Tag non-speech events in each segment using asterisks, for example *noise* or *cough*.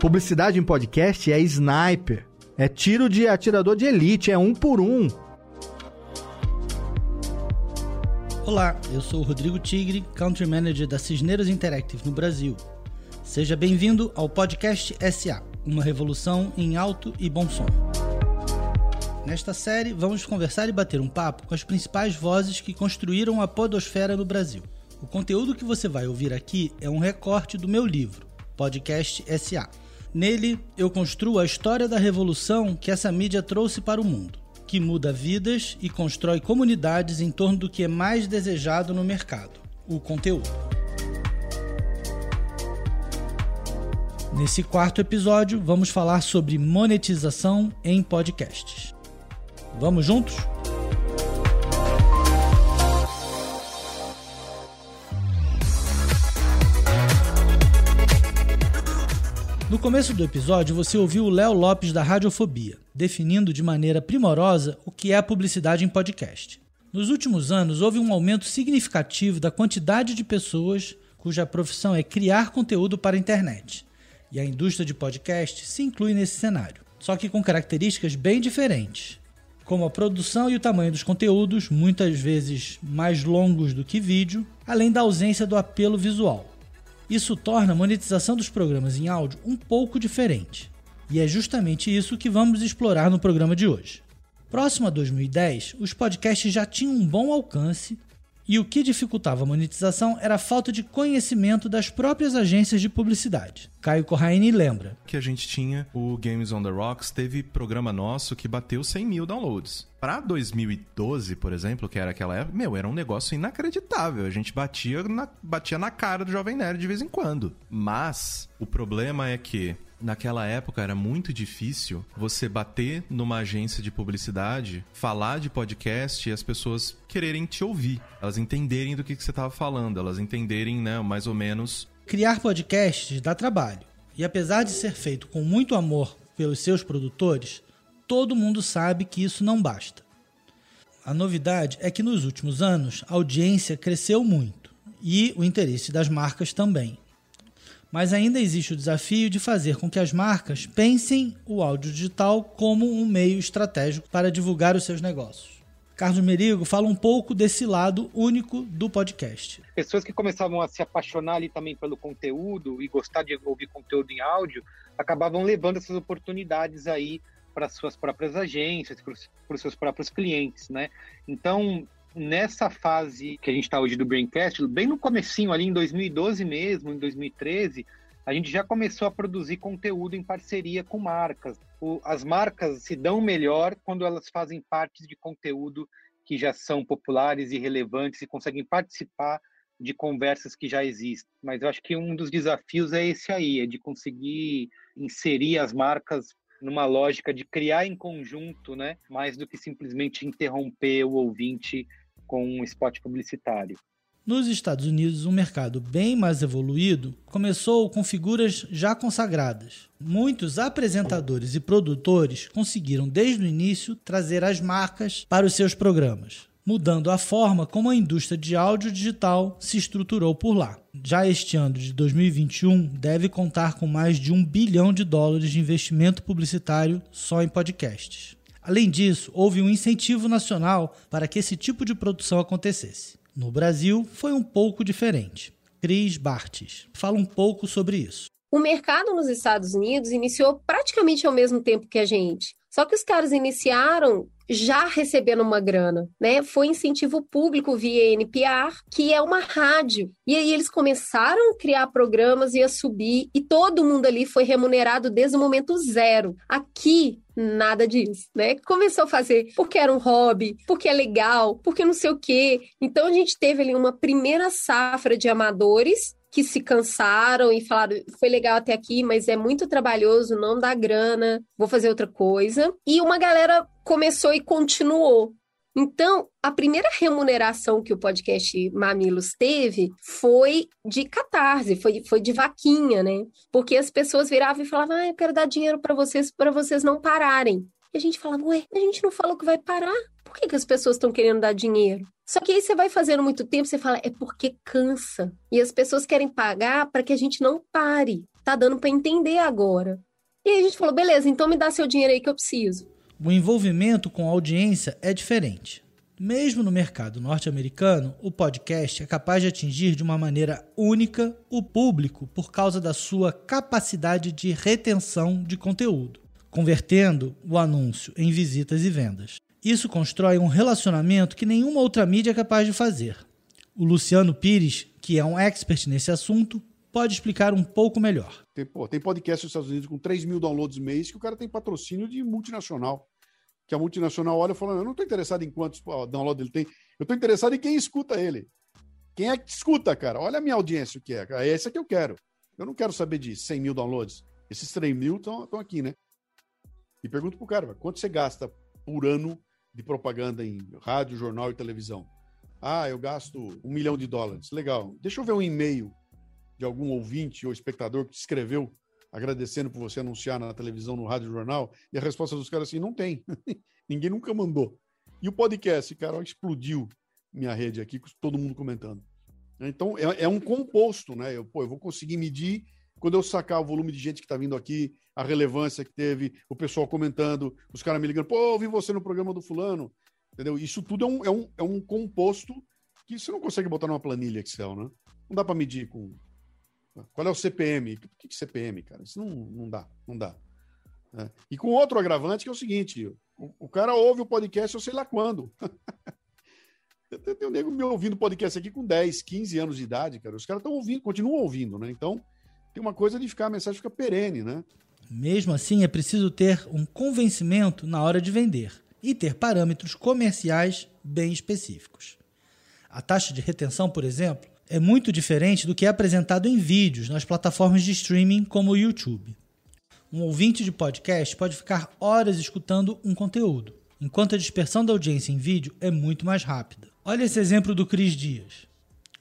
Publicidade em podcast é sniper. É tiro de atirador de elite, é um por um. Olá, eu sou o Rodrigo Tigre, Country Manager da Cisneros Interactive no Brasil. Seja bem-vindo ao podcast SA, uma revolução em alto e bom som. Nesta série, vamos conversar e bater um papo com as principais vozes que construíram a podosfera no Brasil. O conteúdo que você vai ouvir aqui é um recorte do meu livro, Podcast SA. Nele, eu construo a história da revolução que essa mídia trouxe para o mundo, que muda vidas e constrói comunidades em torno do que é mais desejado no mercado: o conteúdo. Nesse quarto episódio, vamos falar sobre monetização em podcasts. Vamos juntos? No começo do episódio, você ouviu o Léo Lopes da Radiofobia, definindo de maneira primorosa o que é a publicidade em podcast. Nos últimos anos, houve um aumento significativo da quantidade de pessoas cuja profissão é criar conteúdo para a internet. E a indústria de podcast se inclui nesse cenário, só que com características bem diferentes, como a produção e o tamanho dos conteúdos, muitas vezes mais longos do que vídeo, além da ausência do apelo visual. Isso torna a monetização dos programas em áudio um pouco diferente. E é justamente isso que vamos explorar no programa de hoje. Próximo a 2010, os podcasts já tinham um bom alcance e o que dificultava a monetização era a falta de conhecimento das próprias agências de publicidade. Caio Corraine lembra. Que a gente tinha o Games on the Rocks, teve programa nosso que bateu 100 mil downloads. Pra 2012, por exemplo, que era aquela época, meu, era um negócio inacreditável. A gente batia na, batia na cara do Jovem Nerd de vez em quando. Mas o problema é que naquela época era muito difícil você bater numa agência de publicidade, falar de podcast e as pessoas quererem te ouvir, elas entenderem do que, que você estava falando, elas entenderem, né, mais ou menos. Criar podcasts dá trabalho. E apesar de ser feito com muito amor pelos seus produtores, todo mundo sabe que isso não basta. A novidade é que nos últimos anos a audiência cresceu muito e o interesse das marcas também. Mas ainda existe o desafio de fazer com que as marcas pensem o áudio digital como um meio estratégico para divulgar os seus negócios. Carlos Merigo fala um pouco desse lado único do podcast. Pessoas que começavam a se apaixonar ali também pelo conteúdo e gostar de ouvir conteúdo em áudio, acabavam levando essas oportunidades aí para suas próprias agências, para os seus próprios clientes, né? Então, nessa fase que a gente está hoje do Braincast, bem no comecinho ali em 2012 mesmo, em 2013, a gente já começou a produzir conteúdo em parceria com marcas. O, as marcas se dão melhor quando elas fazem parte de conteúdo que já são populares e relevantes e conseguem participar de conversas que já existem. Mas eu acho que um dos desafios é esse aí, é de conseguir inserir as marcas numa lógica de criar em conjunto, né, mais do que simplesmente interromper o ouvinte com um spot publicitário. Nos Estados Unidos, um mercado bem mais evoluído começou com figuras já consagradas. Muitos apresentadores e produtores conseguiram desde o início trazer as marcas para os seus programas mudando a forma como a indústria de áudio digital se estruturou por lá. Já este ano de 2021 deve contar com mais de um bilhão de dólares de investimento publicitário só em podcasts. Além disso, houve um incentivo nacional para que esse tipo de produção acontecesse. No Brasil, foi um pouco diferente. Cris Bartes fala um pouco sobre isso. O mercado nos Estados Unidos iniciou praticamente ao mesmo tempo que a gente. Só que os caras iniciaram já recebendo uma grana, né? Foi incentivo público via NPR, que é uma rádio. E aí eles começaram a criar programas e a subir, e todo mundo ali foi remunerado desde o momento zero. Aqui, nada disso, né? Começou a fazer porque era um hobby, porque é legal, porque não sei o quê. Então a gente teve ali uma primeira safra de amadores que se cansaram e falaram: foi legal até aqui, mas é muito trabalhoso, não dá grana, vou fazer outra coisa. E uma galera começou e continuou. Então, a primeira remuneração que o podcast Mamilos teve foi de catarse, foi, foi de vaquinha, né? Porque as pessoas viravam e falavam: ah, eu quero dar dinheiro para vocês, para vocês não pararem. E a gente falava, ué, a gente não falou que vai parar. Por que, que as pessoas estão querendo dar dinheiro? Só que aí você vai fazendo muito tempo, você fala, é porque cansa. E as pessoas querem pagar para que a gente não pare. Tá dando para entender agora. E aí a gente falou, beleza, então me dá seu dinheiro aí que eu preciso. O envolvimento com a audiência é diferente. Mesmo no mercado norte-americano, o podcast é capaz de atingir de uma maneira única o público por causa da sua capacidade de retenção de conteúdo, convertendo o anúncio em visitas e vendas. Isso constrói um relacionamento que nenhuma outra mídia é capaz de fazer. O Luciano Pires, que é um expert nesse assunto, pode explicar um pouco melhor. Tem, pô, tem podcast nos Estados Unidos com 3 mil downloads mês que o cara tem patrocínio de multinacional que a multinacional olha e fala: Eu não estou interessado em quantos downloads ele tem, eu estou interessado em quem escuta ele. Quem é que escuta, cara? Olha a minha audiência, o que é. É essa que eu quero. Eu não quero saber de 100 mil downloads. Esses 3 mil estão aqui, né? E pergunto pro cara: quanto você gasta por ano de propaganda em rádio, jornal e televisão? Ah, eu gasto um milhão de dólares. Legal. Deixa eu ver um e-mail de algum ouvinte ou espectador que te escreveu agradecendo por você anunciar na televisão, no rádio, jornal, e a resposta dos caras assim, não tem. *laughs* Ninguém nunca mandou. E o podcast, cara, explodiu minha rede aqui, todo mundo comentando. Então, é, é um composto, né? Eu, pô, eu vou conseguir medir quando eu sacar o volume de gente que está vindo aqui, a relevância que teve, o pessoal comentando, os caras me ligando, pô, ouvi você no programa do fulano, entendeu? Isso tudo é um, é um, é um composto que você não consegue botar numa planilha Excel, né? Não dá para medir com, qual é o CPM? O que é CPM, cara? Isso não, não dá, não dá. É. E com outro agravante que é o seguinte: o, o cara ouve o podcast eu sei lá quando. *laughs* Tem um nego me ouvindo podcast aqui com 10, 15 anos de idade, cara. Os caras estão ouvindo, continuam ouvindo, né? Então, tem uma coisa de ficar, a mensagem fica perene, né? Mesmo assim, é preciso ter um convencimento na hora de vender e ter parâmetros comerciais bem específicos. A taxa de retenção, por exemplo, é muito diferente do que é apresentado em vídeos nas plataformas de streaming como o YouTube. Um ouvinte de podcast pode ficar horas escutando um conteúdo, enquanto a dispersão da audiência em vídeo é muito mais rápida. Olha esse exemplo do Cris Dias.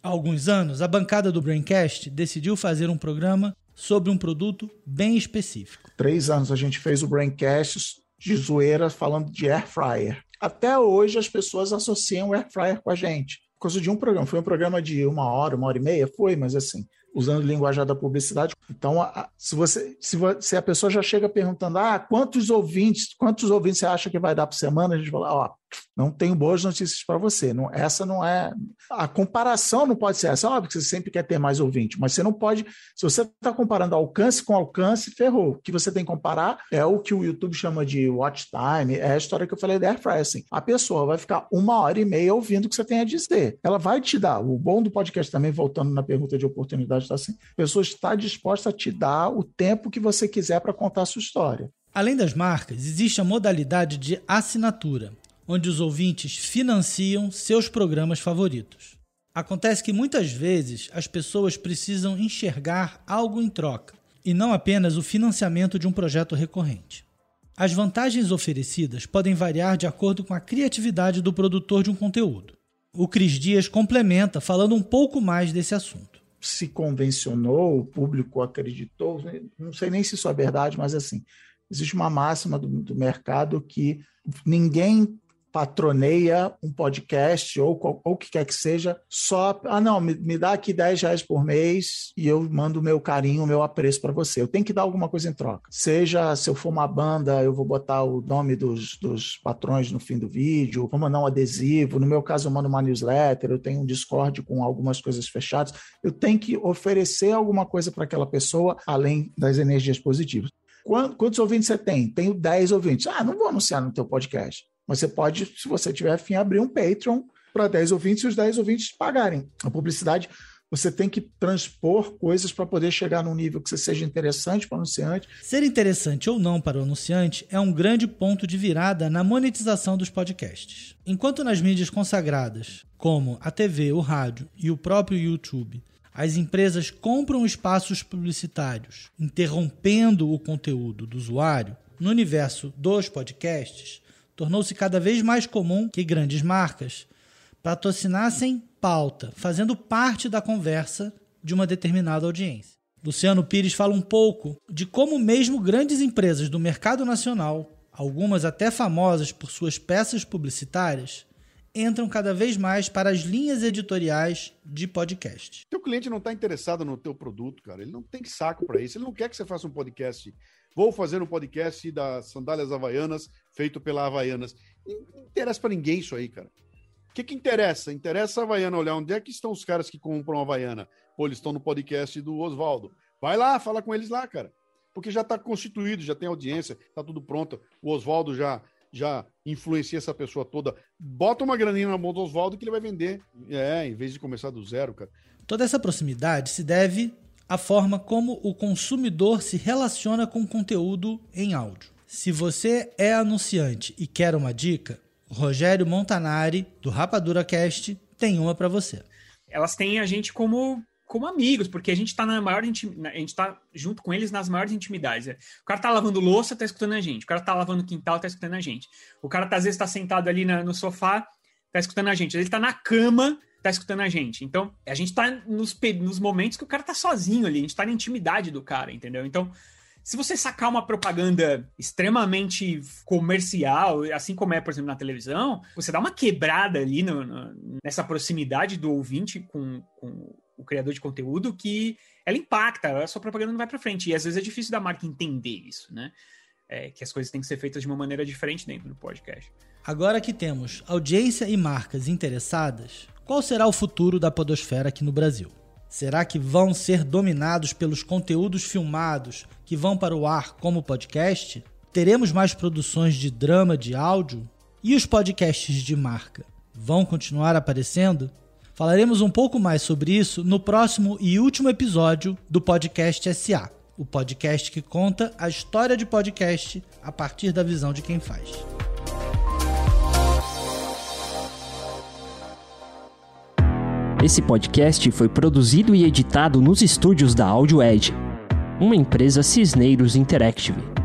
Há alguns anos, a bancada do Braincast decidiu fazer um programa sobre um produto bem específico. Três anos a gente fez o Braincast de zoeira falando de air fryer. Até hoje as pessoas associam o air fryer com a gente por causa de um programa. Foi um programa de uma hora, uma hora e meia? Foi, mas assim, usando o linguajar da publicidade. Então, a, se você se, se, a pessoa já chega perguntando, ah, quantos ouvintes, quantos ouvintes você acha que vai dar por semana? A gente fala, ó, não tenho boas notícias para você. Não, essa não é. A comparação não pode ser essa. Óbvio que você sempre quer ter mais ouvinte, mas você não pode. Se você está comparando alcance com alcance, ferrou. O que você tem que comparar é o que o YouTube chama de watch time. É a história que eu falei da Airfryer. A pessoa vai ficar uma hora e meia ouvindo o que você tem a dizer. Ela vai te dar. O bom do podcast também, voltando na pergunta de oportunidade, está assim: a pessoa está disposta a te dar o tempo que você quiser para contar a sua história. Além das marcas, existe a modalidade de assinatura onde os ouvintes financiam seus programas favoritos. Acontece que muitas vezes as pessoas precisam enxergar algo em troca, e não apenas o financiamento de um projeto recorrente. As vantagens oferecidas podem variar de acordo com a criatividade do produtor de um conteúdo. O Cris Dias complementa falando um pouco mais desse assunto. Se convencionou, o público acreditou, não sei nem se isso é verdade, mas assim, existe uma máxima do, do mercado que ninguém patroneia um podcast ou o que quer que seja, só, ah, não, me, me, dá aqui 10 reais por mês e eu mando o meu carinho, o meu apreço para você. Eu tenho que dar alguma coisa em troca. Seja, se eu for uma banda, eu vou botar o nome dos, dos patrões no fim do vídeo, vou mandar um adesivo. No meu caso, eu mando uma newsletter, eu tenho um Discord com algumas coisas fechadas. Eu tenho que oferecer alguma coisa para aquela pessoa, além das energias positivas. Quantos ouvintes você tem? Tenho 10 ouvintes. Ah, não vou anunciar no teu podcast. Mas você pode, se você tiver afim, abrir um Patreon para 10 ouvintes e os 10 ouvintes pagarem. A publicidade, você tem que transpor coisas para poder chegar num nível que seja interessante para o anunciante. Ser interessante ou não para o anunciante é um grande ponto de virada na monetização dos podcasts. Enquanto nas mídias consagradas, como a TV, o rádio e o próprio YouTube, as empresas compram espaços publicitários, interrompendo o conteúdo do usuário, no universo dos podcasts, tornou-se cada vez mais comum que grandes marcas patrocinassem pauta, fazendo parte da conversa de uma determinada audiência. Luciano Pires fala um pouco de como mesmo grandes empresas do mercado nacional, algumas até famosas por suas peças publicitárias, entram cada vez mais para as linhas editoriais de podcast. Teu cliente não está interessado no teu produto, cara. Ele não tem saco para isso. Ele não quer que você faça um podcast. Vou fazer um podcast das sandálias havaianas feito pela Havaianas. Não interessa para ninguém isso aí, cara. O que, que interessa? Interessa a Havaiana olhar onde é que estão os caras que compram a Havaiana. Pô, eles estão no podcast do Oswaldo. Vai lá, fala com eles lá, cara. Porque já está constituído, já tem audiência, está tudo pronto. O Oswaldo já já influencia essa pessoa toda. Bota uma graninha na mão do Oswaldo que ele vai vender. É, em vez de começar do zero, cara. Toda essa proximidade se deve à forma como o consumidor se relaciona com conteúdo em áudio. Se você é anunciante e quer uma dica, Rogério Montanari, do Rapadura Cast, tem uma para você. Elas têm a gente como como amigos, porque a gente tá na maior a gente tá junto com eles nas maiores intimidades. O cara tá lavando louça, tá escutando a gente. O cara tá lavando quintal, tá escutando a gente. O cara tá, às vezes tá sentado ali na, no sofá, tá escutando a gente. Ele tá na cama, tá escutando a gente. Então, a gente tá nos, nos momentos que o cara tá sozinho ali, a gente tá na intimidade do cara, entendeu? Então, se você sacar uma propaganda extremamente comercial, assim como é, por exemplo, na televisão, você dá uma quebrada ali no, no, nessa proximidade do ouvinte com, com o criador de conteúdo que ela impacta, a sua propaganda não vai para frente. E às vezes é difícil da marca entender isso, né? É, que as coisas têm que ser feitas de uma maneira diferente dentro do podcast. Agora que temos audiência e marcas interessadas, qual será o futuro da podosfera aqui no Brasil? Será que vão ser dominados pelos conteúdos filmados que vão para o ar como podcast? Teremos mais produções de drama de áudio? E os podcasts de marca vão continuar aparecendo? Falaremos um pouco mais sobre isso no próximo e último episódio do Podcast SA, o podcast que conta a história de podcast a partir da visão de quem faz. Esse podcast foi produzido e editado nos estúdios da Audio Edge, uma empresa Cisneiros Interactive.